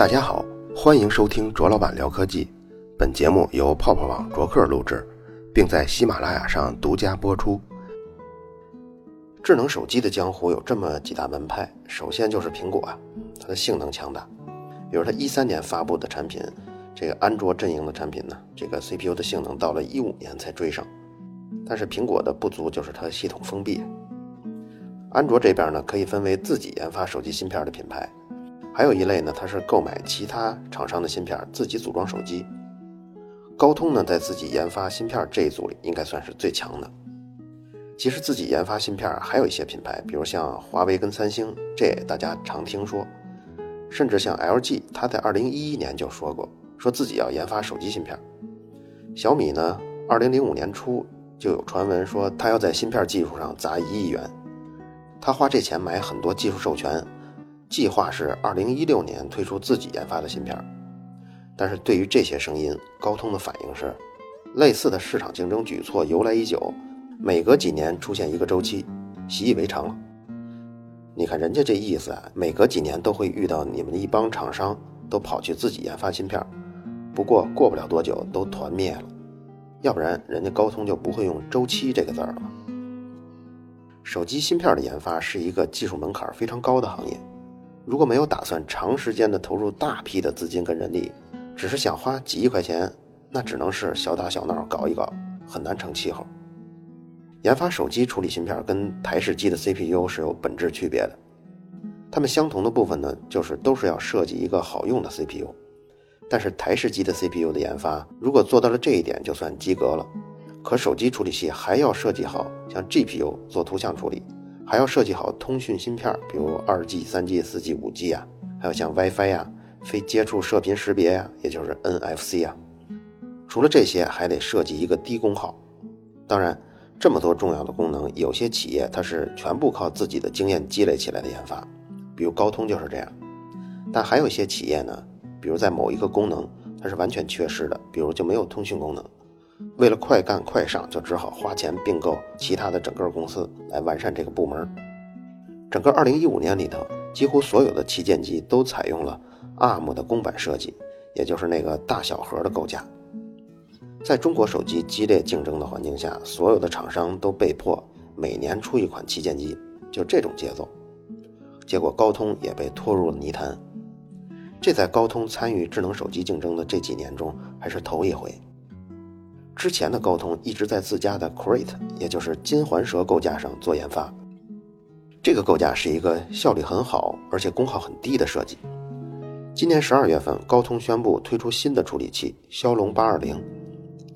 大家好，欢迎收听卓老板聊科技。本节目由泡泡网卓克录制，并在喜马拉雅上独家播出。智能手机的江湖有这么几大门派，首先就是苹果啊，它的性能强大。比如它一三年发布的产品，这个安卓阵营的产品呢，这个 CPU 的性能到了一五年才追上。但是苹果的不足就是它系统封闭。安卓这边呢，可以分为自己研发手机芯片的品牌。还有一类呢，它是购买其他厂商的芯片，自己组装手机。高通呢，在自己研发芯片这一组里，应该算是最强的。其实自己研发芯片还有一些品牌，比如像华为跟三星，这大家常听说。甚至像 LG，他在2011年就说过，说自己要研发手机芯片。小米呢，2005年初就有传闻说，他要在芯片技术上砸一亿元，他花这钱买很多技术授权。计划是二零一六年推出自己研发的芯片，但是对于这些声音，高通的反应是，类似的市场竞争举措由来已久，每隔几年出现一个周期，习以为常了。你看人家这意思啊，每隔几年都会遇到你们一帮厂商都跑去自己研发芯片，不过过不了多久都团灭了，要不然人家高通就不会用周期这个字儿了。手机芯片的研发是一个技术门槛非常高的行业。如果没有打算长时间的投入大批的资金跟人力，只是想花几亿块钱，那只能是小打小闹搞一搞，很难成气候。研发手机处理芯片跟台式机的 CPU 是有本质区别的，它们相同的部分呢，就是都是要设计一个好用的 CPU。但是台式机的 CPU 的研发，如果做到了这一点，就算及格了。可手机处理器还要设计好，像 GPU 做图像处理。还要设计好通讯芯片，比如二 G、三 G、四 G、五 G 啊，还有像 WiFi 呀、非接触射频识别呀，也就是 NFC 啊。除了这些，还得设计一个低功耗。当然，这么多重要的功能，有些企业它是全部靠自己的经验积累起来的研发，比如高通就是这样。但还有一些企业呢，比如在某一个功能它是完全缺失的，比如就没有通讯功能。为了快干快上，就只好花钱并购其他的整个公司来完善这个部门。整个2015年里头，几乎所有的旗舰机都采用了 ARM 的公版设计，也就是那个大小核的构架。在中国手机激烈竞争的环境下，所有的厂商都被迫每年出一款旗舰机，就这种节奏。结果高通也被拖入了泥潭。这在高通参与智能手机竞争的这几年中，还是头一回。之前的高通一直在自家的 Crate，也就是金环蛇构架上做研发。这个构架是一个效率很好，而且功耗很低的设计。今年十二月份，高通宣布推出新的处理器骁龙八二零。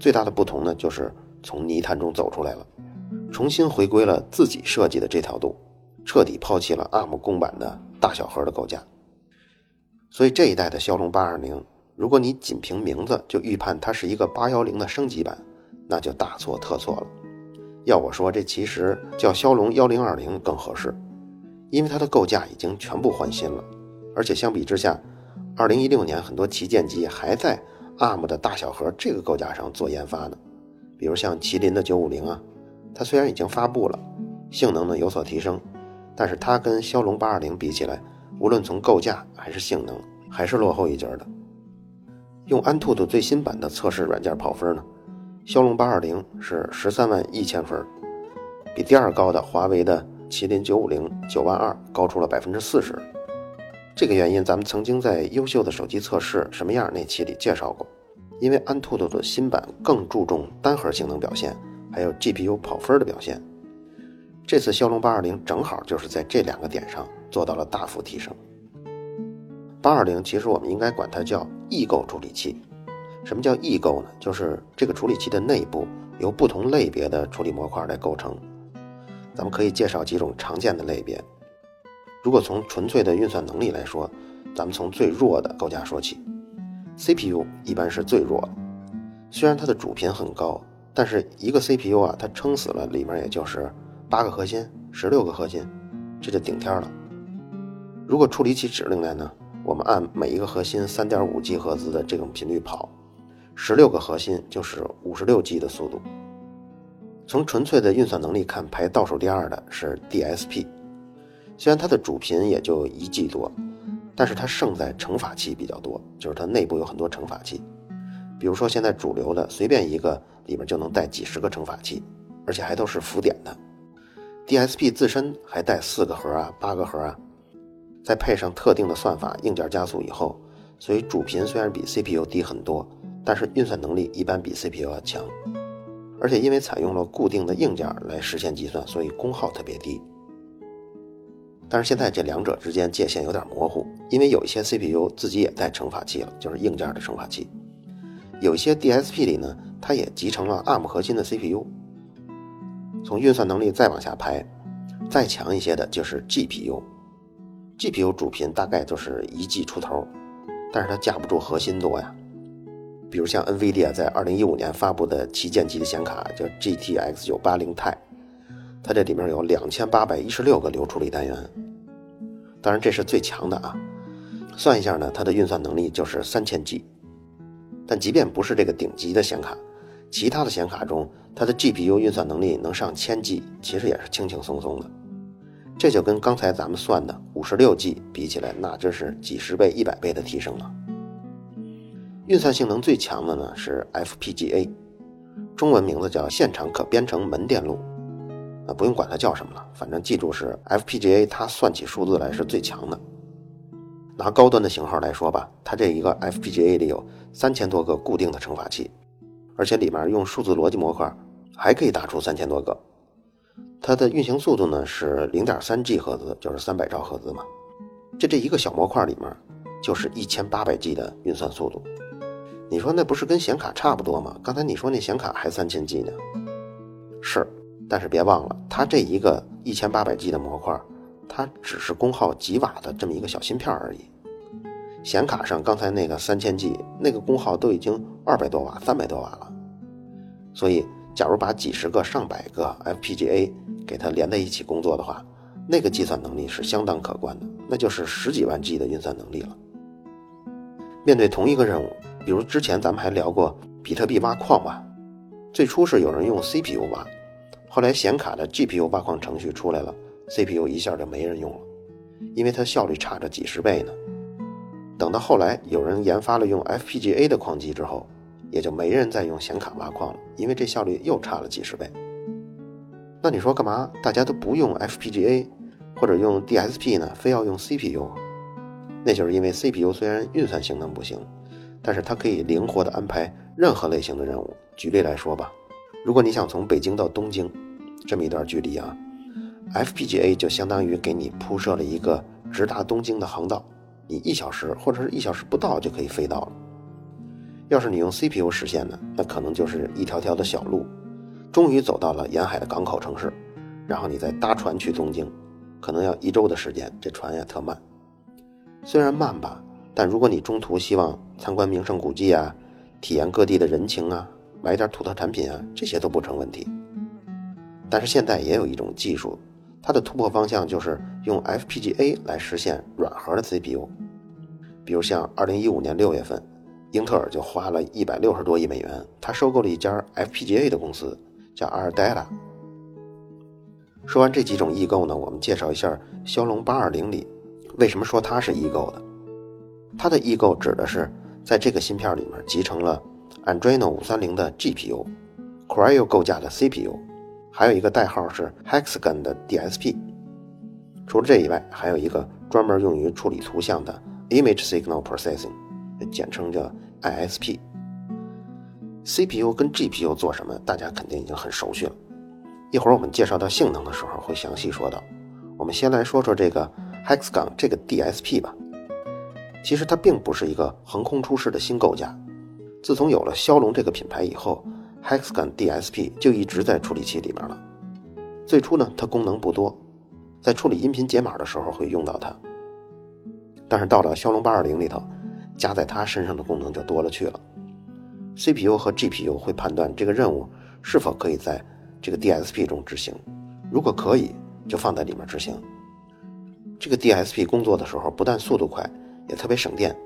最大的不同呢，就是从泥潭中走出来了，重新回归了自己设计的这条路，彻底抛弃了 ARM 公版的大小核的构架。所以这一代的骁龙八二零。如果你仅凭名字就预判它是一个八幺零的升级版，那就大错特错了。要我说，这其实叫骁龙幺零二零更合适，因为它的构架已经全部换新了，而且相比之下，二零一六年很多旗舰机还在 ARM 的大小核这个构架上做研发呢。比如像麒麟的九五零啊，它虽然已经发布了，性能呢有所提升，但是它跟骁龙八二零比起来，无论从构架还是性能，还是落后一截的。用安兔兔最新版的测试软件跑分呢，骁龙八二零是十三万一千分，比第二高的华为的麒麟九五零九万二高出了百分之四十。这个原因咱们曾经在优秀的手机测试什么样那期里介绍过，因为安兔兔的新版更注重单核性能表现，还有 GPU 跑分的表现。这次骁龙八二零正好就是在这两个点上做到了大幅提升。八二零其实我们应该管它叫异构处理器。什么叫异构呢？就是这个处理器的内部由不同类别的处理模块来构成。咱们可以介绍几种常见的类别。如果从纯粹的运算能力来说，咱们从最弱的构架说起。CPU 一般是最弱的，虽然它的主频很高，但是一个 CPU 啊，它撑死了里面也就是八个核心、十六个核心，这就顶天了。如果处理起指令来呢？我们按每一个核心三点五 G 赫兹的这种频率跑，十六个核心就是五十六 G 的速度。从纯粹的运算能力看，排倒数第二的是 DSP，虽然它的主频也就一 G 多，但是它胜在乘法器比较多，就是它内部有很多乘法器。比如说现在主流的随便一个里面就能带几十个乘法器，而且还都是浮点的。DSP 自身还带四个核啊、八个核啊，再配上特定的算法硬件加速以后，所以主频虽然比 CPU 低很多，但是运算能力一般比 CPU 要强。而且因为采用了固定的硬件来实现计算，所以功耗特别低。但是现在这两者之间界限有点模糊，因为有一些 CPU 自己也带乘法器了，就是硬件的乘法器。有一些 DSP 里呢，它也集成了 ARM 核心的 CPU。从运算能力再往下排，再强一些的就是 GPU。GPU 主频大概就是一 G 出头，但是它架不住核心多呀。比如像 NVIDIA 在2015年发布的旗舰级的显卡叫 GTX 980 Ti，它这里面有2816个流处理单元。当然这是最强的啊，算一下呢，它的运算能力就是 3000G。但即便不是这个顶级的显卡，其他的显卡中，它的 GPU 运算能力能上千 G，其实也是轻轻松松的。这就跟刚才咱们算的五十六 G 比起来，那真是几十倍、一百倍的提升了。运算性能最强的呢是 FPGA，中文名字叫现场可编程门电路，啊，不用管它叫什么了，反正记住是 FPGA，它算起数字来是最强的。拿高端的型号来说吧，它这一个 FPGA 里有三千多个固定的乘法器。而且里面用数字逻辑模块，还可以打出三千多个。它的运行速度呢是零点三 G 赫兹，就是三百兆赫兹嘛。这这一个小模块里面，就是一千八百 G 的运算速度。你说那不是跟显卡差不多吗？刚才你说那显卡还三千 G 呢。是，但是别忘了，它这一个一千八百 G 的模块，它只是功耗几瓦的这么一个小芯片而已。显卡上刚才那个三千 G 那个功耗都已经二百多瓦、三百多瓦了，所以假如把几十个、上百个 FPGA 给它连在一起工作的话，那个计算能力是相当可观的，那就是十几万 G 的运算能力了。面对同一个任务，比如之前咱们还聊过比特币挖矿吧，最初是有人用 CPU 挖，后来显卡的 GPU 挖矿程序出来了，CPU 一下就没人用了，因为它效率差着几十倍呢。等到后来有人研发了用 FPGA 的矿机之后，也就没人再用显卡挖矿了，因为这效率又差了几十倍。那你说干嘛大家都不用 FPGA 或者用 DSP 呢？非要用 CPU？那就是因为 CPU 虽然运算性能不行，但是它可以灵活的安排任何类型的任务。举例来说吧，如果你想从北京到东京这么一段距离啊，FPGA 就相当于给你铺设了一个直达东京的航道。你一小时或者是一小时不到就可以飞到了。要是你用 CPU 实现的，那可能就是一条条的小路，终于走到了沿海的港口城市，然后你再搭船去东京，可能要一周的时间，这船也特慢。虽然慢吧，但如果你中途希望参观名胜古迹啊，体验各地的人情啊，买点土特产品啊，这些都不成问题。但是现在也有一种技术。它的突破方向就是用 FPGA 来实现软核的 CPU，比如像2015年6月份，英特尔就花了一百六十多亿美元，他收购了一家 FPGA 的公司，叫 ARDELA。说完这几种异构呢，我们介绍一下骁龙820里，为什么说它是异构的？它的异构指的是在这个芯片里面集成了 Andreno 530的 GPU，Cryo 构架的 CPU。还有一个代号是 Hexagon 的 DSP。除了这以外，还有一个专门用于处理图像的 Image Signal Processing，简称叫 ISP。CPU 跟 GPU 做什么，大家肯定已经很熟悉了。一会儿我们介绍到性能的时候会详细说到。我们先来说说这个 Hexagon 这个 DSP 吧。其实它并不是一个横空出世的新构架，自从有了骁龙这个品牌以后。Hexagon DSP 就一直在处理器里面了。最初呢，它功能不多，在处理音频解码的时候会用到它。但是到了骁龙八二零里头，加在它身上的功能就多了去了。CPU 和 GPU 会判断这个任务是否可以在这个 DSP 中执行，如果可以，就放在里面执行。这个 DSP 工作的时候不但速度快，也特别省电。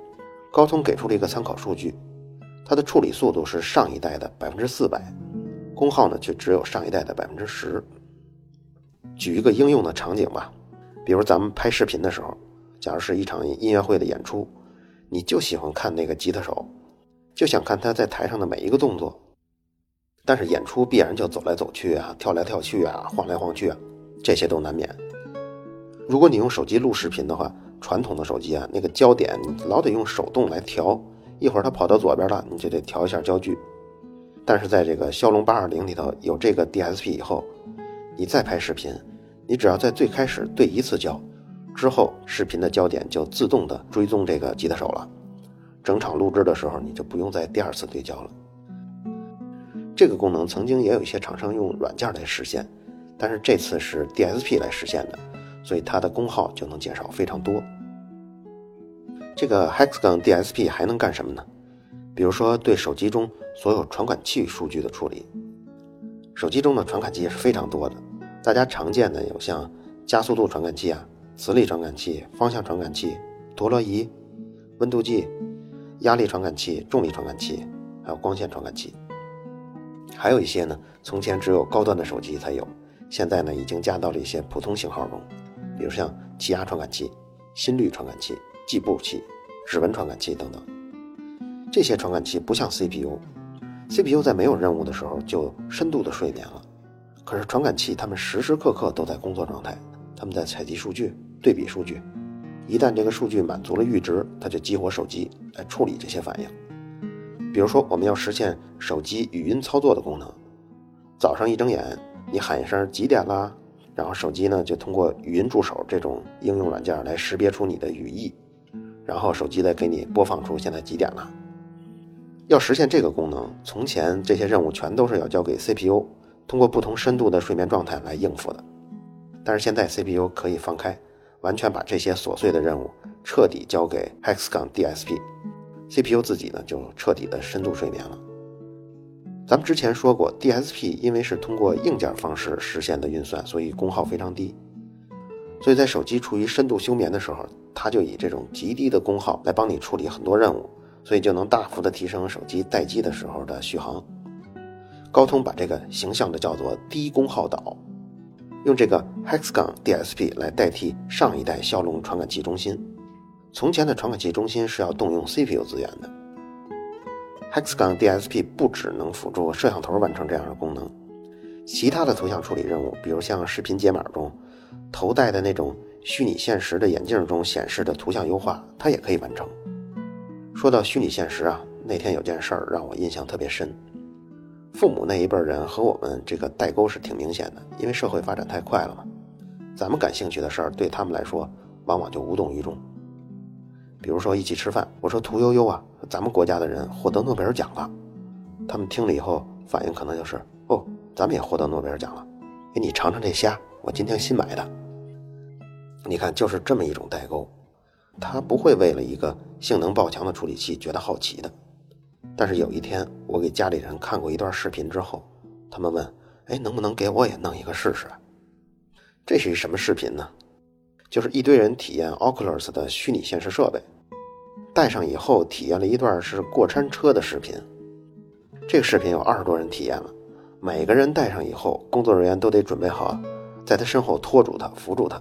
高通给出了一个参考数据。它的处理速度是上一代的百分之四百，功耗呢却只有上一代的百分之十。举一个应用的场景吧，比如咱们拍视频的时候，假如是一场音乐会的演出，你就喜欢看那个吉他手，就想看他在台上的每一个动作。但是演出必然就走来走去啊，跳来跳去啊，晃来晃去啊，这些都难免。如果你用手机录视频的话，传统的手机啊，那个焦点你老得用手动来调，一会儿它跑到左边了，你就得调一下焦距。但是在这个骁龙八二零里头有这个 DSP 以后，你再拍视频，你只要在最开始对一次焦，之后视频的焦点就自动的追踪这个吉他手了，整场录制的时候你就不用再第二次对焦了。这个功能曾经也有一些厂商用软件来实现，但是这次是 DSP 来实现的。所以它的功耗就能减少非常多。这个 Hexagon DSP 还能干什么呢？比如说对手机中所有传感器数据的处理。手机中的传感器是非常多的，大家常见的有像加速度传感器啊、磁力传感器、方向传感器、陀螺仪、温度计、压力传感器、重力传感器，还有光线传感器。还有一些呢，从前只有高端的手机才有，现在呢已经加到了一些普通型号中。比如像气压传感器、心率传感器、计步器、指纹传感器等等，这些传感器不像 CPU，CPU 在没有任务的时候就深度的睡眠了，可是传感器它们时时刻刻都在工作状态，它们在采集数据、对比数据，一旦这个数据满足了阈值，它就激活手机来处理这些反应。比如说我们要实现手机语音操作的功能，早上一睁眼，你喊一声几点啦？然后手机呢，就通过语音助手这种应用软件来识别出你的语义，然后手机再给你播放出现在几点了。要实现这个功能，从前这些任务全都是要交给 CPU，通过不同深度的睡眠状态来应付的。但是现在 CPU 可以放开，完全把这些琐碎的任务彻底交给 Hexagon DSP，CPU 自己呢就彻底的深度睡眠了。咱们之前说过，DSP 因为是通过硬件方式实现的运算，所以功耗非常低。所以在手机处于深度休眠的时候，它就以这种极低的功耗来帮你处理很多任务，所以就能大幅的提升手机待机的时候的续航。高通把这个形象的叫做低功耗岛，用这个 Hexagon DSP 来代替上一代骁龙传感器中心。从前的传感器中心是要动用 CPU 资源的。Hexagon DSP 不只能辅助摄像头完成这样的功能，其他的图像处理任务，比如像视频解码中头戴的那种虚拟现实的眼镜中显示的图像优化，它也可以完成。说到虚拟现实啊，那天有件事儿让我印象特别深。父母那一辈人和我们这个代沟是挺明显的，因为社会发展太快了嘛，咱们感兴趣的事儿对他们来说往往就无动于衷。比如说一起吃饭，我说屠呦呦啊，咱们国家的人获得诺贝尔奖了，他们听了以后反应可能就是哦，咱们也获得诺贝尔奖了，给你尝尝这虾，我今天新买的。你看，就是这么一种代沟，他不会为了一个性能爆强的处理器觉得好奇的。但是有一天，我给家里人看过一段视频之后，他们问，哎，能不能给我也弄一个试试？这是一什么视频呢？就是一堆人体验 Oculus 的虚拟现实设备，戴上以后体验了一段是过山车的视频。这个视频有二十多人体验了，每个人戴上以后，工作人员都得准备好在他身后拖住他、扶住他，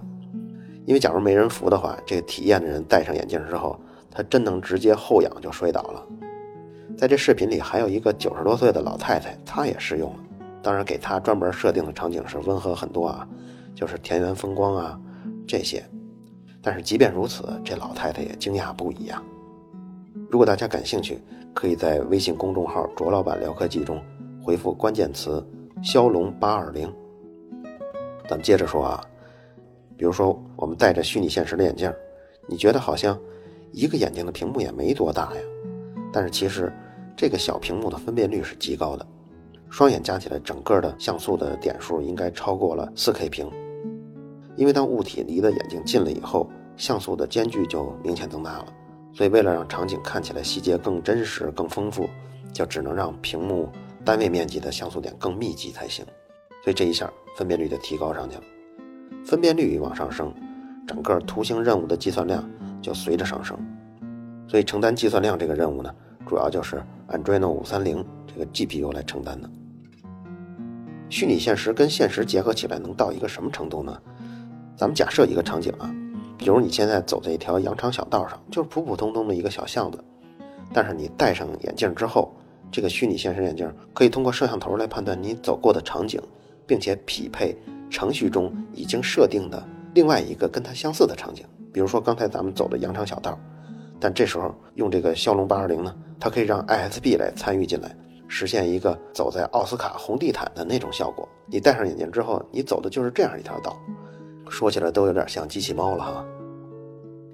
因为假如没人扶的话，这个体验的人戴上眼镜之后，他真能直接后仰就摔倒了。在这视频里还有一个九十多岁的老太太，她也试用了，当然给她专门设定的场景是温和很多啊，就是田园风光啊。这些，但是即便如此，这老太太也惊讶不已呀。如果大家感兴趣，可以在微信公众号“卓老板聊科技”中回复关键词“骁龙八二零”。咱们接着说啊，比如说我们戴着虚拟现实的眼镜，你觉得好像一个眼睛的屏幕也没多大呀，但是其实这个小屏幕的分辨率是极高的，双眼加起来整个的像素的点数应该超过了 4K 屏。因为当物体离的眼睛近了以后，像素的间距就明显增大了，所以为了让场景看起来细节更真实、更丰富，就只能让屏幕单位面积的像素点更密集才行。所以这一下分辨率就提高上去了。分辨率往上升，整个图形任务的计算量就随着上升。所以承担计算量这个任务呢，主要就是 Adreno 530这个 GPU 来承担的。虚拟现实跟现实结合起来能到一个什么程度呢？咱们假设一个场景啊，比如你现在走在一条羊肠小道上，就是普普通通的一个小巷子，但是你戴上眼镜之后，这个虚拟现实眼镜可以通过摄像头来判断你走过的场景，并且匹配程序中已经设定的另外一个跟它相似的场景。比如说刚才咱们走的羊肠小道，但这时候用这个骁龙八二零呢，它可以让 ISP 来参与进来，实现一个走在奥斯卡红地毯的那种效果。你戴上眼镜之后，你走的就是这样一条道。说起来都有点像机器猫了哈。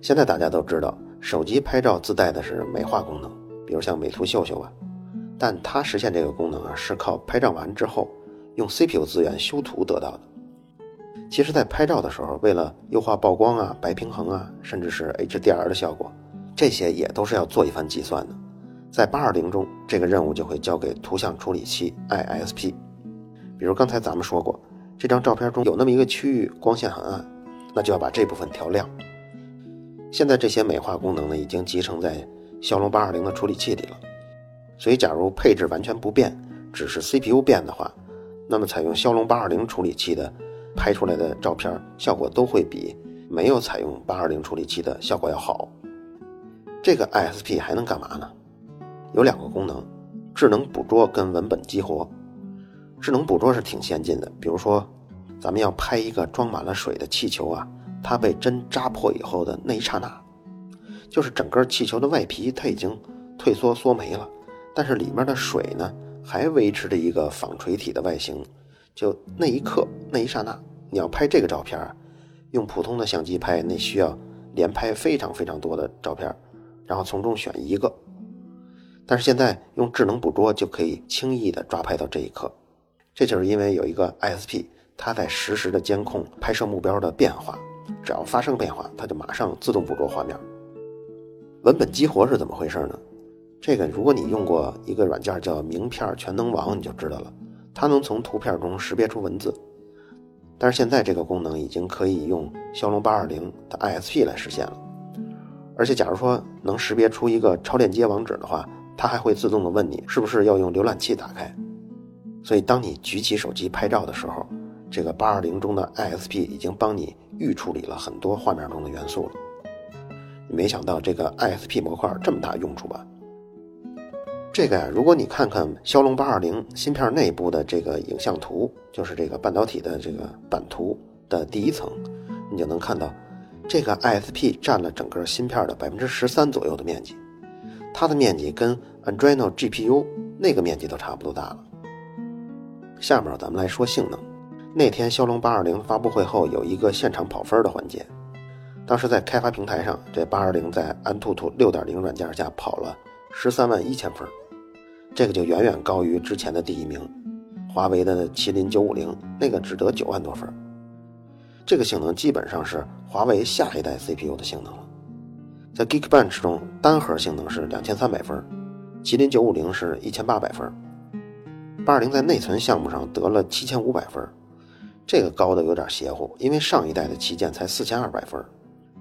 现在大家都知道，手机拍照自带的是美化功能，比如像美图秀秀啊，但它实现这个功能啊，是靠拍照完之后用 CPU 资源修图得到的。其实，在拍照的时候，为了优化曝光啊、白平衡啊，甚至是 HDR 的效果，这些也都是要做一番计算的。在八二零中，这个任务就会交给图像处理器 ISP。比如刚才咱们说过。这张照片中有那么一个区域光线很暗，那就要把这部分调亮。现在这些美化功能呢，已经集成在骁龙八二零的处理器里了。所以，假如配置完全不变，只是 CPU 变的话，那么采用骁龙八二零处理器的拍出来的照片效果都会比没有采用八二零处理器的效果要好。这个 ISP 还能干嘛呢？有两个功能：智能捕捉跟文本激活。智能捕捉是挺先进的，比如说，咱们要拍一个装满了水的气球啊，它被针扎破以后的那一刹那，就是整个气球的外皮它已经退缩缩没了，但是里面的水呢还维持着一个纺锤体的外形，就那一刻那一刹那，你要拍这个照片，用普通的相机拍那需要连拍非常非常多的照片，然后从中选一个，但是现在用智能捕捉就可以轻易的抓拍到这一刻。这就是因为有一个 ISP，它在实时的监控拍摄目标的变化，只要发生变化，它就马上自动捕捉画面。文本激活是怎么回事呢？这个如果你用过一个软件叫名片全能王，你就知道了，它能从图片中识别出文字。但是现在这个功能已经可以用骁龙八二零的 ISP 来实现了，而且假如说能识别出一个超链接网址的话，它还会自动的问你是不是要用浏览器打开。所以，当你举起手机拍照的时候，这个八二零中的 ISP 已经帮你预处理了很多画面中的元素了。没想到这个 ISP 模块这么大用处吧？这个呀，如果你看看骁龙八二零芯片内部的这个影像图，就是这个半导体的这个版图的第一层，你就能看到，这个 ISP 占了整个芯片的百分之十三左右的面积，它的面积跟 andreno GPU 那个面积都差不多大了。下面咱们来说性能。那天骁龙八二零发布会后有一个现场跑分的环节，当时在开发平台上，这八二零在安兔兔六点零软件下跑了十三万一千分，这个就远远高于之前的第一名，华为的麒麟九五零，那个只得九万多分。这个性能基本上是华为下一代 CPU 的性能了。在 Geekbench 中，单核性能是两千三百分，麒麟九五零是一千八百分。八二零在内存项目上得了七千五百分，这个高的有点邪乎，因为上一代的旗舰才四千二百分，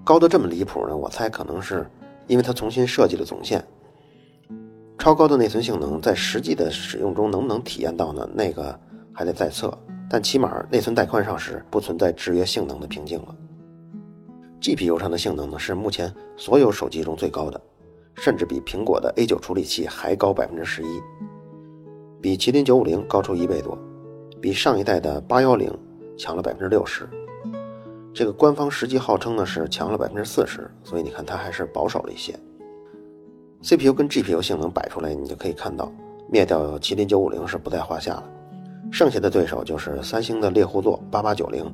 高的这么离谱呢？我猜可能是因为它重新设计了总线。超高的内存性能在实际的使用中能不能体验到呢？那个还得再测，但起码内存带宽上是不存在制约性能的瓶颈了。GPU 上的性能呢是目前所有手机中最高的，甚至比苹果的 A 九处理器还高百分之十一。比麒麟九五零高出一倍多，比上一代的八幺零强了百分之六十。这个官方实际号称呢是强了百分之四十，所以你看它还是保守了一些。CPU 跟 GPU 性能摆出来，你就可以看到，灭掉麒麟九五零是不在话下了。剩下的对手就是三星的猎户座八八九零。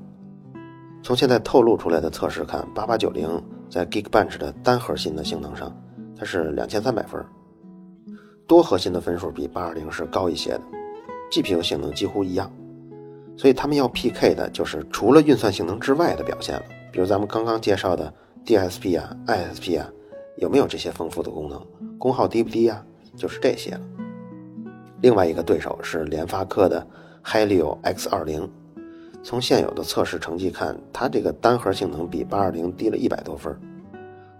从现在透露出来的测试看，八八九零在 Geekbench 的单核心的性能上，它是两千三百分。多核心的分数比八二零是高一些的，GPU 性能几乎一样，所以他们要 PK 的就是除了运算性能之外的表现了。比如咱们刚刚介绍的 DSP 啊、ISP 啊，有没有这些丰富的功能？功耗低不低啊？就是这些了。另外一个对手是联发科的 Helio X 二零，从现有的测试成绩看，它这个单核性能比八二零低了一百多分，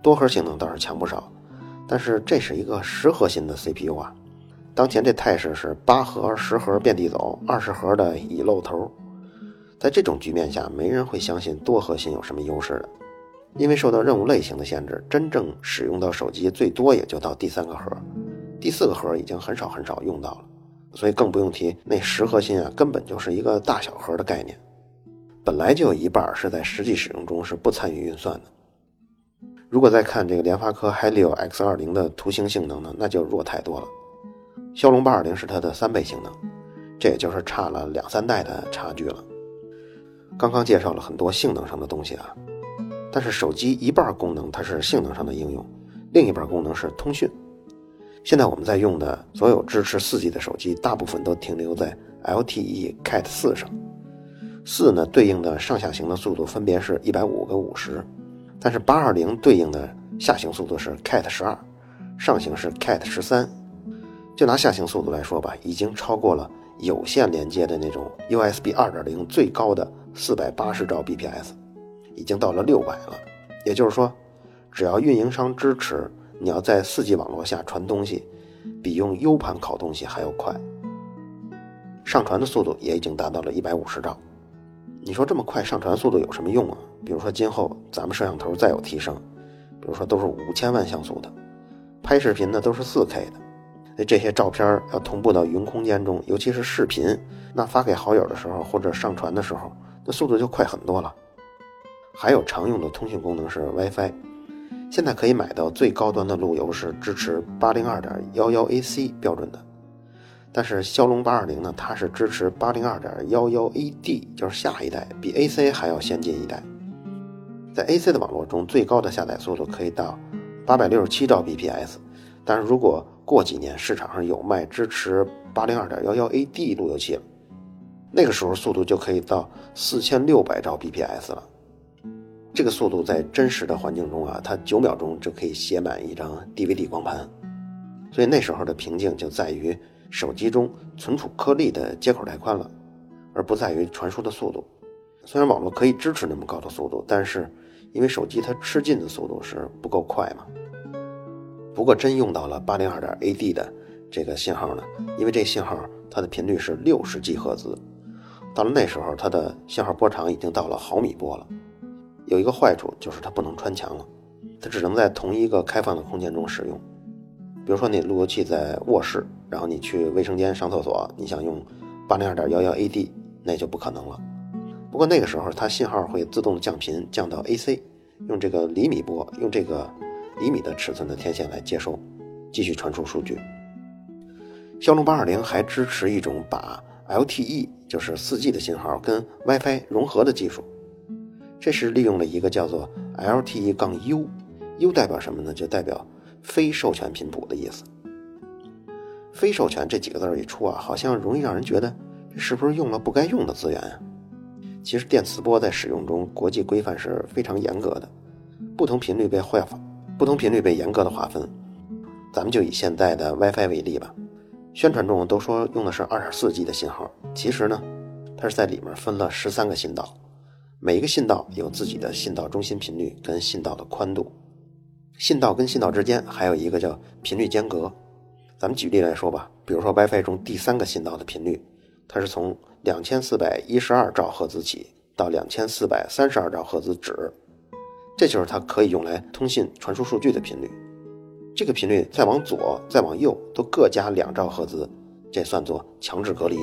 多核性能倒是强不少。但是这是一个十核心的 CPU 啊，当前这态势是八核、十核遍地走，二十核的已露头。在这种局面下，没人会相信多核心有什么优势的。因为受到任务类型的限制，真正使用到手机最多也就到第三个核，第四个核已经很少很少用到了，所以更不用提那十核心啊，根本就是一个大小核的概念，本来就有一半是在实际使用中是不参与运算的。如果再看这个联发科 Helio X20 的图形性能呢，那就弱太多了。骁龙820是它的三倍性能，这也就是差了两三代的差距了。刚刚介绍了很多性能上的东西啊。但是手机一半功能它是性能上的应用，另一半功能是通讯。现在我们在用的所有支持 4G 的手机，大部分都停留在 LTE Cat 4上。四呢对应的上下行的速度分别是一百五跟五十，但是八二零对应的下行速度是 Cat 十二，上行是 Cat 十三。就拿下行速度来说吧，已经超过了有线连接的那种 USB 二点零最高的四百八十兆 bps。已经到了六百了，也就是说，只要运营商支持，你要在 4G 网络下传东西，比用 U 盘拷东西还要快。上传的速度也已经达到了一百五十兆。你说这么快上传速度有什么用啊？比如说今后咱们摄像头再有提升，比如说都是五千万像素的，拍视频呢都是 4K 的，那这些照片要同步到云空间中，尤其是视频，那发给好友的时候或者上传的时候，那速度就快很多了。还有常用的通讯功能是 WiFi，现在可以买到最高端的路由是支持八零二点幺幺 AC 标准的，但是骁龙八二零呢，它是支持八零二点幺幺 AD，就是下一代，比 AC 还要先进一代。在 AC 的网络中，最高的下载速度可以到八百六十七兆 bps，但是如果过几年市场上有卖支持八零二点幺幺 AD 路由器了，那个时候速度就可以到四千六百兆 bps 了。这个速度在真实的环境中啊，它九秒钟就可以写满一张 DVD 光盘，所以那时候的瓶颈就在于手机中存储颗粒的接口带宽了，而不在于传输的速度。虽然网络可以支持那么高的速度，但是因为手机它吃进的速度是不够快嘛。不过真用到了八零二点 AD 的这个信号呢，因为这信号它的频率是六十 G 赫兹，到了那时候它的信号波长已经到了毫米波了。有一个坏处就是它不能穿墙了，它只能在同一个开放的空间中使用。比如说你路由器在卧室，然后你去卫生间上厕所，你想用八零二点幺幺 AD，那就不可能了。不过那个时候它信号会自动降频，降到 AC，用这个厘米波，用这个厘米的尺寸的天线来接收，继续传输数据。骁龙八二零还支持一种把 LTE，就是 4G 的信号跟 WiFi 融合的技术。这是利用了一个叫做 LTE- 杠 U，U 代表什么呢？就代表非授权频谱的意思。非授权这几个字一出啊，好像容易让人觉得这是不是用了不该用的资源啊？其实电磁波在使用中，国际规范是非常严格的，不同频率被划分，不同频率被严格的划分。咱们就以现在的 WiFi 为例吧，宣传中都说用的是 2.4G 的信号，其实呢，它是在里面分了十三个信道。每一个信道有自己的信道中心频率跟信道的宽度，信道跟信道之间还有一个叫频率间隔。咱们举例来说吧，比如说 WiFi 中第三个信道的频率，它是从两千四百一十二兆赫兹起到两千四百三十二兆赫兹止，这就是它可以用来通信传输数据的频率。这个频率再往左再往右都各加两兆赫兹，这算作强制隔离。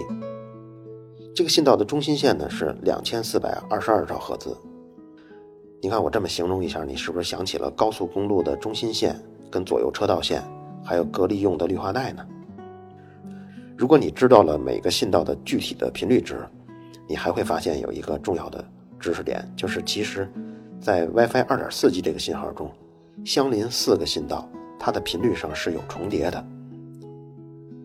这个信道的中心线呢是两千四百二十二兆赫兹。你看我这么形容一下，你是不是想起了高速公路的中心线跟左右车道线，还有隔离用的绿化带呢？如果你知道了每个信道的具体的频率值，你还会发现有一个重要的知识点，就是其实，在 WiFi 二点四 G 这个信号中，相邻四个信道它的频率上是有重叠的。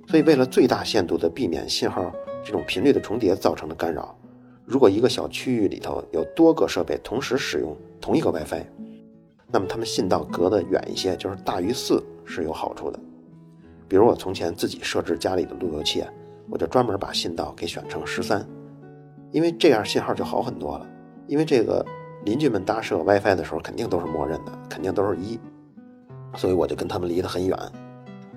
所以为了最大限度的避免信号。这种频率的重叠造成的干扰，如果一个小区域里头有多个设备同时使用同一个 WiFi，那么它们信道隔得远一些，就是大于四是有好处的。比如我从前自己设置家里的路由器，我就专门把信道给选成十三，因为这样信号就好很多了。因为这个邻居们搭设 WiFi 的时候肯定都是默认的，肯定都是一，所以我就跟他们离得很远。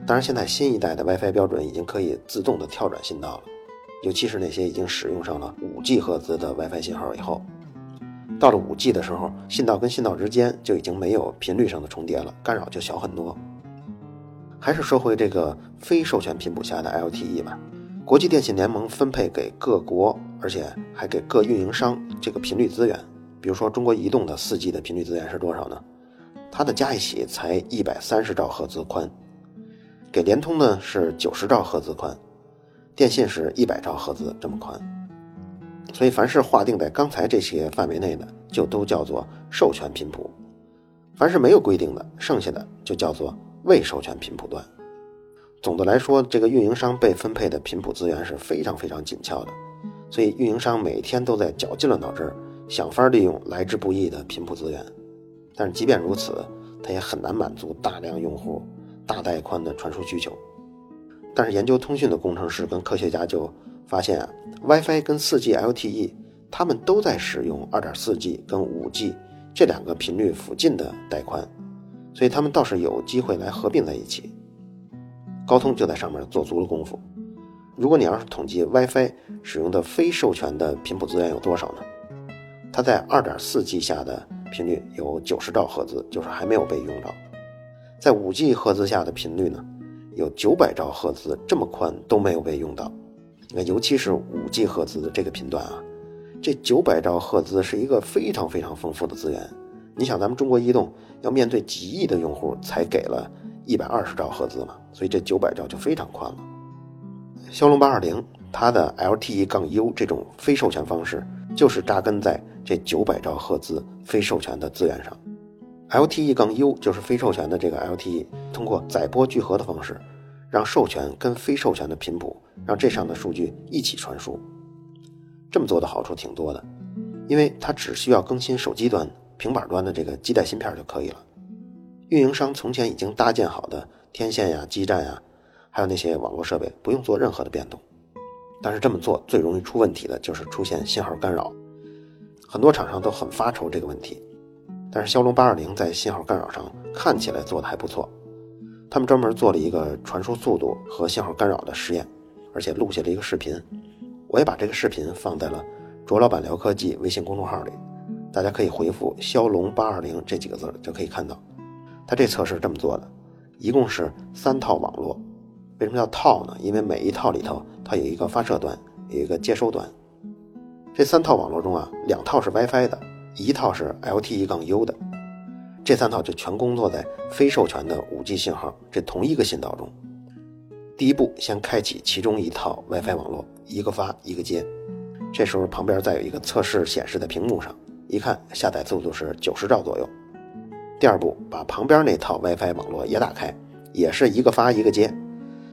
当然，现在新一代的 WiFi 标准已经可以自动的跳转信道了。尤其是那些已经使用上了五 G 赫兹的 WiFi 信号以后，到了五 G 的时候，信道跟信道之间就已经没有频率上的重叠了，干扰就小很多。还是说回这个非授权频谱下的 LTE 吧。国际电信联盟分配给各国，而且还给各运营商这个频率资源。比如说，中国移动的 4G 的频率资源是多少呢？它的加一起才一百三十兆赫兹宽。给联通呢是九十兆赫兹宽，电信是一百兆赫兹这么宽。所以，凡是划定在刚才这些范围内的，就都叫做授权频谱；凡是没有规定的，剩下的就叫做。未授权频谱段，总的来说，这个运营商被分配的频谱资源是非常非常紧俏的，所以运营商每天都在绞尽了脑汁想法利用来之不易的频谱资源。但是即便如此，它也很难满足大量用户大带宽的传输需求。但是研究通讯的工程师跟科学家就发现啊，WiFi 跟 4G LTE，他们都在使用 2.4G 跟 5G 这两个频率附近的带宽。所以他们倒是有机会来合并在一起，高通就在上面做足了功夫。如果你要是统计 WiFi 使用的非授权的频谱资源有多少呢？它在 2.4G 下的频率有90兆赫兹，就是还没有被用到；在 5G 赫兹下的频率呢，有九百兆赫兹，这么宽都没有被用到。那尤其是 5G 赫兹的这个频段啊，这九百兆赫兹是一个非常非常丰富的资源。你想，咱们中国移动要面对几亿的用户，才给了一百二十兆赫兹嘛，所以这九百兆就非常宽了。骁龙八二零它的 LTE 杠 U 这种非授权方式，就是扎根在这九百兆赫兹非授权的资源上。LTE 杠 U 就是非授权的这个 LTE，通过载波聚合的方式，让授权跟非授权的频谱，让这上的数据一起传输。这么做的好处挺多的，因为它只需要更新手机端。平板端的这个基带芯片就可以了。运营商从前已经搭建好的天线呀、基站呀，还有那些网络设备，不用做任何的变动。但是这么做最容易出问题的就是出现信号干扰，很多厂商都很发愁这个问题。但是骁龙八二零在信号干扰上看起来做的还不错，他们专门做了一个传输速度和信号干扰的实验，而且录下了一个视频。我也把这个视频放在了卓老板聊科技微信公众号里。大家可以回复“骁龙八二零”这几个字就可以看到，它这测试这么做的，一共是三套网络。为什么叫套呢？因为每一套里头它有一个发射端，有一个接收端。这三套网络中啊，两套是 WiFi 的，一套是 LTE 杠 U 的。这三套就全工作在非授权的 5G 信号这同一个信道中。第一步，先开启其中一套 WiFi 网络，一个发一个接。这时候旁边再有一个测试显示在屏幕上。一看下载速度是九十兆左右。第二步，把旁边那套 WiFi 网络也打开，也是一个发一个接，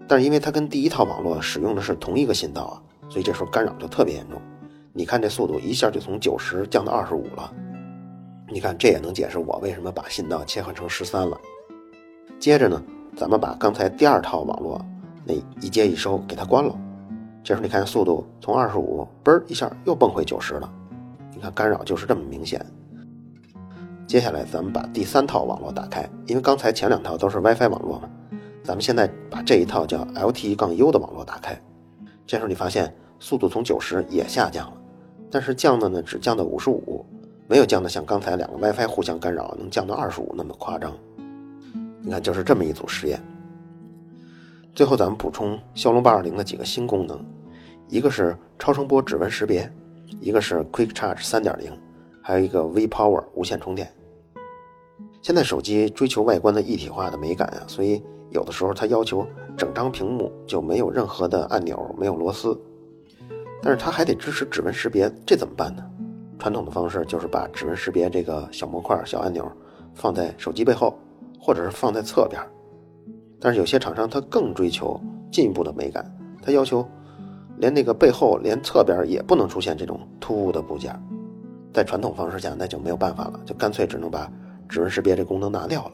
但是因为它跟第一套网络使用的是同一个信道啊，所以这时候干扰就特别严重。你看这速度一下就从九十降到二十五了。你看这也能解释我为什么把信道切换成十三了。接着呢，咱们把刚才第二套网络那一接一收给它关了，这时候你看速度从二十五嘣一下又蹦回九十了。你看干扰就是这么明显。接下来咱们把第三套网络打开，因为刚才前两套都是 WiFi 网络嘛，咱们现在把这一套叫 LTE 杠 U 的网络打开。这时候你发现速度从九十也下降了，但是降的呢只降到五十五，没有降的像刚才两个 WiFi 互相干扰能降到二十五那么夸张。你看，就是这么一组实验。最后咱们补充骁龙八二零的几个新功能，一个是超声波指纹识别。一个是 Quick Charge 三点零，还有一个 V Power 无线充电。现在手机追求外观的一体化的美感啊，所以有的时候它要求整张屏幕就没有任何的按钮，没有螺丝。但是它还得支持指纹识别，这怎么办呢？传统的方式就是把指纹识别这个小模块、小按钮放在手机背后，或者是放在侧边。但是有些厂商它更追求进一步的美感，它要求。连那个背后、连侧边也不能出现这种突兀的部件，在传统方式下那就没有办法了，就干脆只能把指纹识别这功能拿掉了。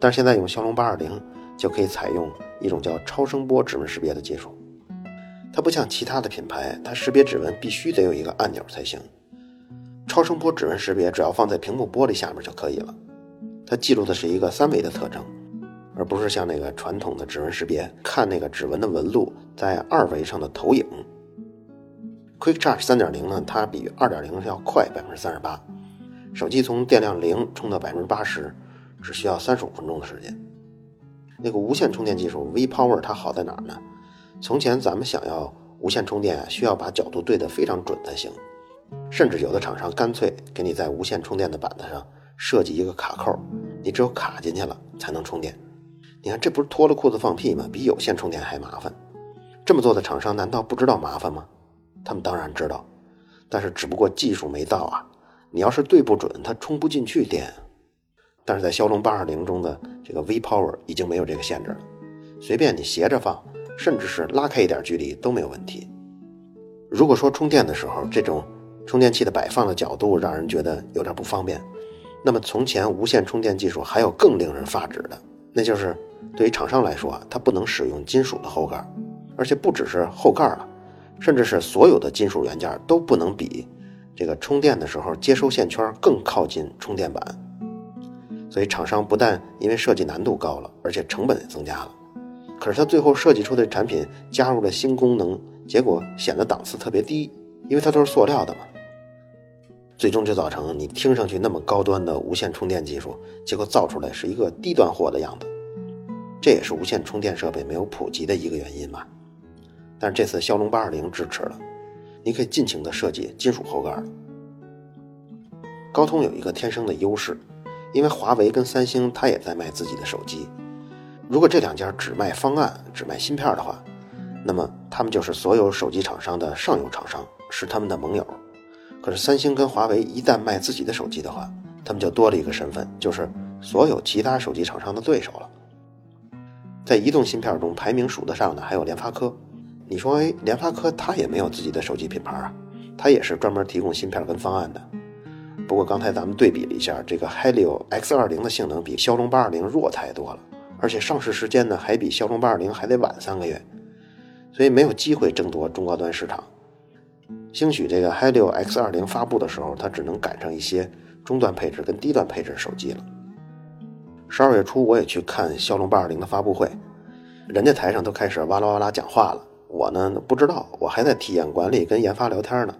但是现在用骁龙八二零就可以采用一种叫超声波指纹识别的技术，它不像其他的品牌，它识别指纹必须得有一个按钮才行。超声波指纹识别只要放在屏幕玻璃下面就可以了，它记录的是一个三维的特征。而不是像那个传统的指纹识别，看那个指纹的纹路在二维上的投影。Quick Charge 3.0呢，它比2.0要快百分之三十八，手机从电量零充到百分之八十，只需要三十五分钟的时间。那个无线充电技术 V Power 它好在哪儿呢？从前咱们想要无线充电，需要把角度对得非常准才行，甚至有的厂商干脆给你在无线充电的板子上设计一个卡扣，你只有卡进去了才能充电。你看这不是脱了裤子放屁吗？比有线充电还麻烦。这么做的厂商难道不知道麻烦吗？他们当然知道，但是只不过技术没到啊。你要是对不准，它充不进去电。但是在骁龙八二零中的这个 V Power 已经没有这个限制了，随便你斜着放，甚至是拉开一点距离都没有问题。如果说充电的时候这种充电器的摆放的角度让人觉得有点不方便，那么从前无线充电技术还有更令人发指的，那就是对于厂商来说啊，它不能使用金属的后盖，而且不只是后盖了，甚至是所有的金属元件都不能比这个充电的时候接收线圈更靠近充电板。所以厂商不但因为设计难度高了，而且成本也增加了。可是他最后设计出的产品加入了新功能，结果显得档次特别低，因为它都是塑料的嘛。最终就造成你听上去那么高端的无线充电技术，结果造出来是一个低端货的样子。这也是无线充电设备没有普及的一个原因吧。但是这次骁龙八二零支持了，你可以尽情的设计金属后盖。高通有一个天生的优势。因为华为跟三星，它也在卖自己的手机。如果这两家只卖方案、只卖芯片的话，那么他们就是所有手机厂商的上游厂商，是他们的盟友。可是三星跟华为一旦卖自己的手机的话，他们就多了一个身份，就是所有其他手机厂商的对手了。在移动芯片中排名数得上的还有联发科。你说，哎，联发科它也没有自己的手机品牌啊，它也是专门提供芯片跟方案的。不过刚才咱们对比了一下，这个 Helio X20 的性能比骁龙820弱太多了，而且上市时间呢还比骁龙820还得晚三个月，所以没有机会争夺中高端市场。兴许这个 Helio X20 发布的时候，它只能赶上一些中端配置跟低端配置手机了。十二月初我也去看骁龙820的发布会，人家台上都开始哇啦哇啦讲话了，我呢不知道，我还在体验馆里跟研发聊天呢。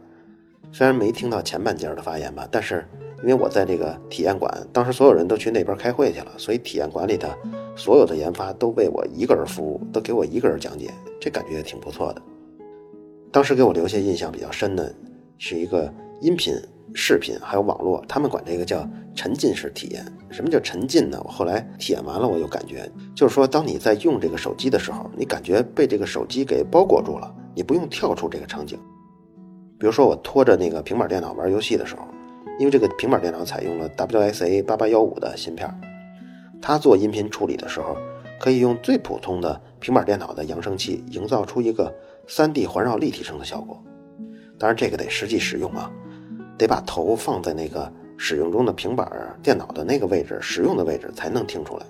虽然没听到前半截的发言吧，但是因为我在这个体验馆，当时所有人都去那边开会去了，所以体验馆里的所有的研发都为我一个人服务，都给我一个人讲解，这感觉也挺不错的。当时给我留下印象比较深的是一个音频、视频还有网络，他们管这个叫沉浸式体验。什么叫沉浸呢？我后来体验完了，我有感觉，就是说当你在用这个手机的时候，你感觉被这个手机给包裹住了，你不用跳出这个场景。比如说我拖着那个平板电脑玩游戏的时候，因为这个平板电脑采用了 WSA 八八幺五的芯片，它做音频处理的时候，可以用最普通的平板电脑的扬声器，营造出一个 3D 环绕立体声的效果。当然这个得实际使用啊，得把头放在那个使用中的平板电脑的那个位置，使用的位置才能听出来。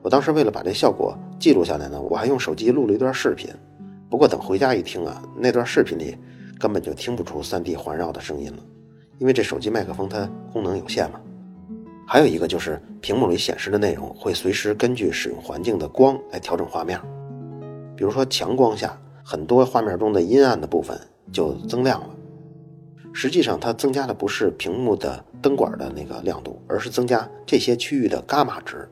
我当时为了把这效果记录下来呢，我还用手机录了一段视频。不过等回家一听啊，那段视频里。根本就听不出 3D 环绕的声音了，因为这手机麦克风它功能有限嘛。还有一个就是屏幕里显示的内容会随时根据使用环境的光来调整画面，比如说强光下，很多画面中的阴暗的部分就增亮了。实际上它增加的不是屏幕的灯管的那个亮度，而是增加这些区域的伽马值。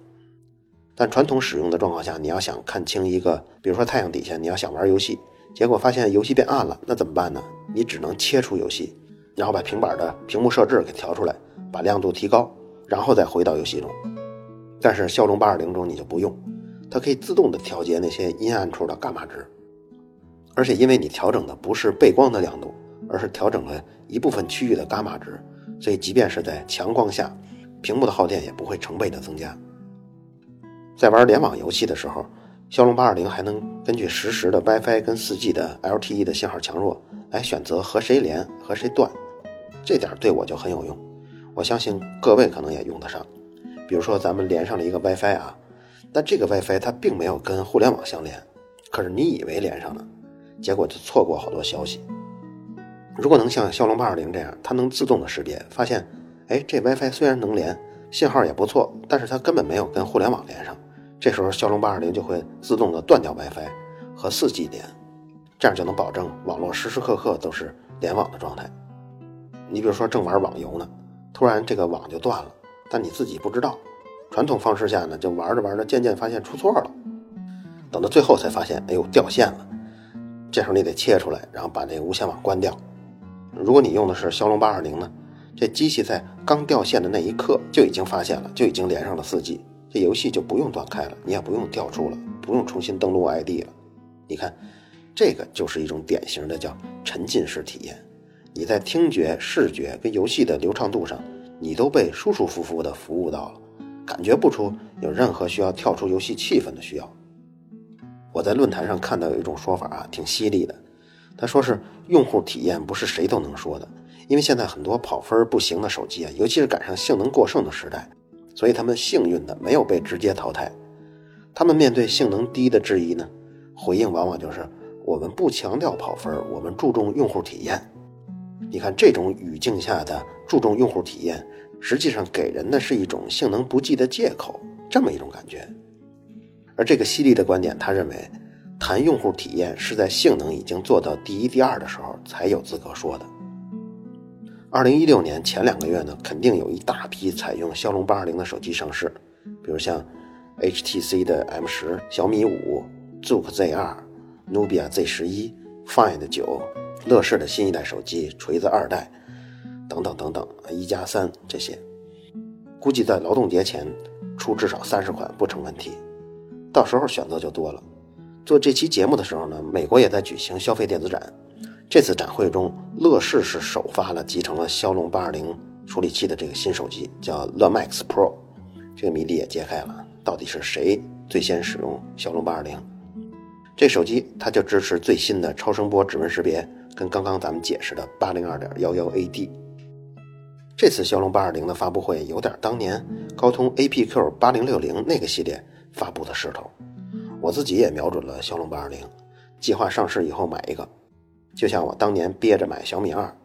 但传统使用的状况下，你要想看清一个，比如说太阳底下，你要想玩游戏。结果发现游戏变暗了，那怎么办呢？你只能切出游戏，然后把平板的屏幕设置给调出来，把亮度提高，然后再回到游戏中。但是骁龙八二零中你就不用，它可以自动的调节那些阴暗处的伽马值，而且因为你调整的不是背光的亮度，而是调整了一部分区域的伽马值，所以即便是在强光下，屏幕的耗电也不会成倍的增加。在玩联网游戏的时候。骁龙八二零还能根据实时的 WiFi 跟 4G 的 LTE 的信号强弱来选择和谁连和谁断，这点对我就很有用。我相信各位可能也用得上。比如说咱们连上了一个 WiFi 啊，但这个 WiFi 它并没有跟互联网相连，可是你以为连上了，结果就错过好多消息。如果能像骁龙八二零这样，它能自动的识别，发现，哎，这 WiFi 虽然能连，信号也不错，但是它根本没有跟互联网连上。这时候骁龙八二零就会自动的断掉 WiFi 和 4G 连，这样就能保证网络时时刻刻都是联网的状态。你比如说正玩网游呢，突然这个网就断了，但你自己不知道。传统方式下呢，就玩着玩着，渐渐发现出错了，等到最后才发现，哎呦掉线了。这时候你得切出来，然后把这个无线网关掉。如果你用的是骁龙八二零呢，这机器在刚掉线的那一刻就已经发现了，就已经连上了 4G，这游戏就不用断开了，你也不用调出了，不用重新登录 ID 了。你看，这个就是一种典型的叫沉浸式体验。你在听觉、视觉跟游戏的流畅度上，你都被舒舒服服的服务到了，感觉不出有任何需要跳出游戏气氛的需要。我在论坛上看到有一种说法啊，挺犀利的。他说是用户体验不是谁都能说的，因为现在很多跑分不行的手机啊，尤其是赶上性能过剩的时代，所以他们幸运的没有被直接淘汰。他们面对性能低的质疑呢，回应往往就是我们不强调跑分，我们注重用户体验。你看这种语境下的注重用户体验，实际上给人的是一种性能不济的借口，这么一种感觉。而这个犀利的观点，他认为，谈用户体验是在性能已经做到第一、第二的时候才有资格说的。二零一六年前两个月呢，肯定有一大批采用骁龙八二零的手机上市，比如像 HTC 的 M 十、小米五、Zook Z 二、Nubia Z 十一、Find 九、乐视的新一代手机锤子二代等等等等，一加三这些，估计在劳动节前出至少三十款不成问题。到时候选择就多了。做这期节目的时候呢，美国也在举行消费电子展。这次展会中，乐视是首发了集成了骁龙八二零处理器的这个新手机，叫乐 Max Pro。这个谜底也揭开了，到底是谁最先使用骁龙八二零？这手机它就支持最新的超声波指纹识别，跟刚刚咱们解释的八零二点幺幺 AD。这次骁龙八二零的发布会有点当年高通 APQ 八零六零那个系列。发布的势头，我自己也瞄准了骁龙八二零，计划上市以后买一个。就像我当年憋着买小米二，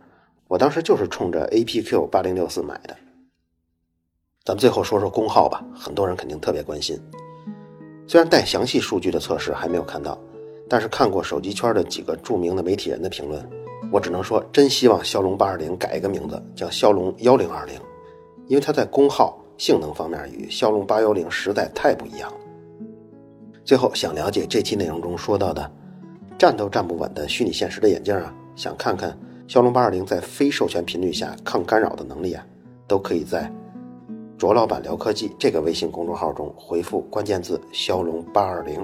我当时就是冲着 APQ 八零六四买的。咱们最后说说功耗吧，很多人肯定特别关心。虽然带详细数据的测试还没有看到，但是看过手机圈的几个著名的媒体人的评论，我只能说真希望骁龙八二零改一个名字，叫骁龙幺零二零，因为它在功耗、性能方面与骁龙八幺零实在太不一样了。最后想了解这期内容中说到的站都站不稳的虚拟现实的眼镜啊，想看看骁龙八二零在非授权频率下抗干扰的能力啊，都可以在卓老板聊科技这个微信公众号中回复关键字“骁龙八二零”。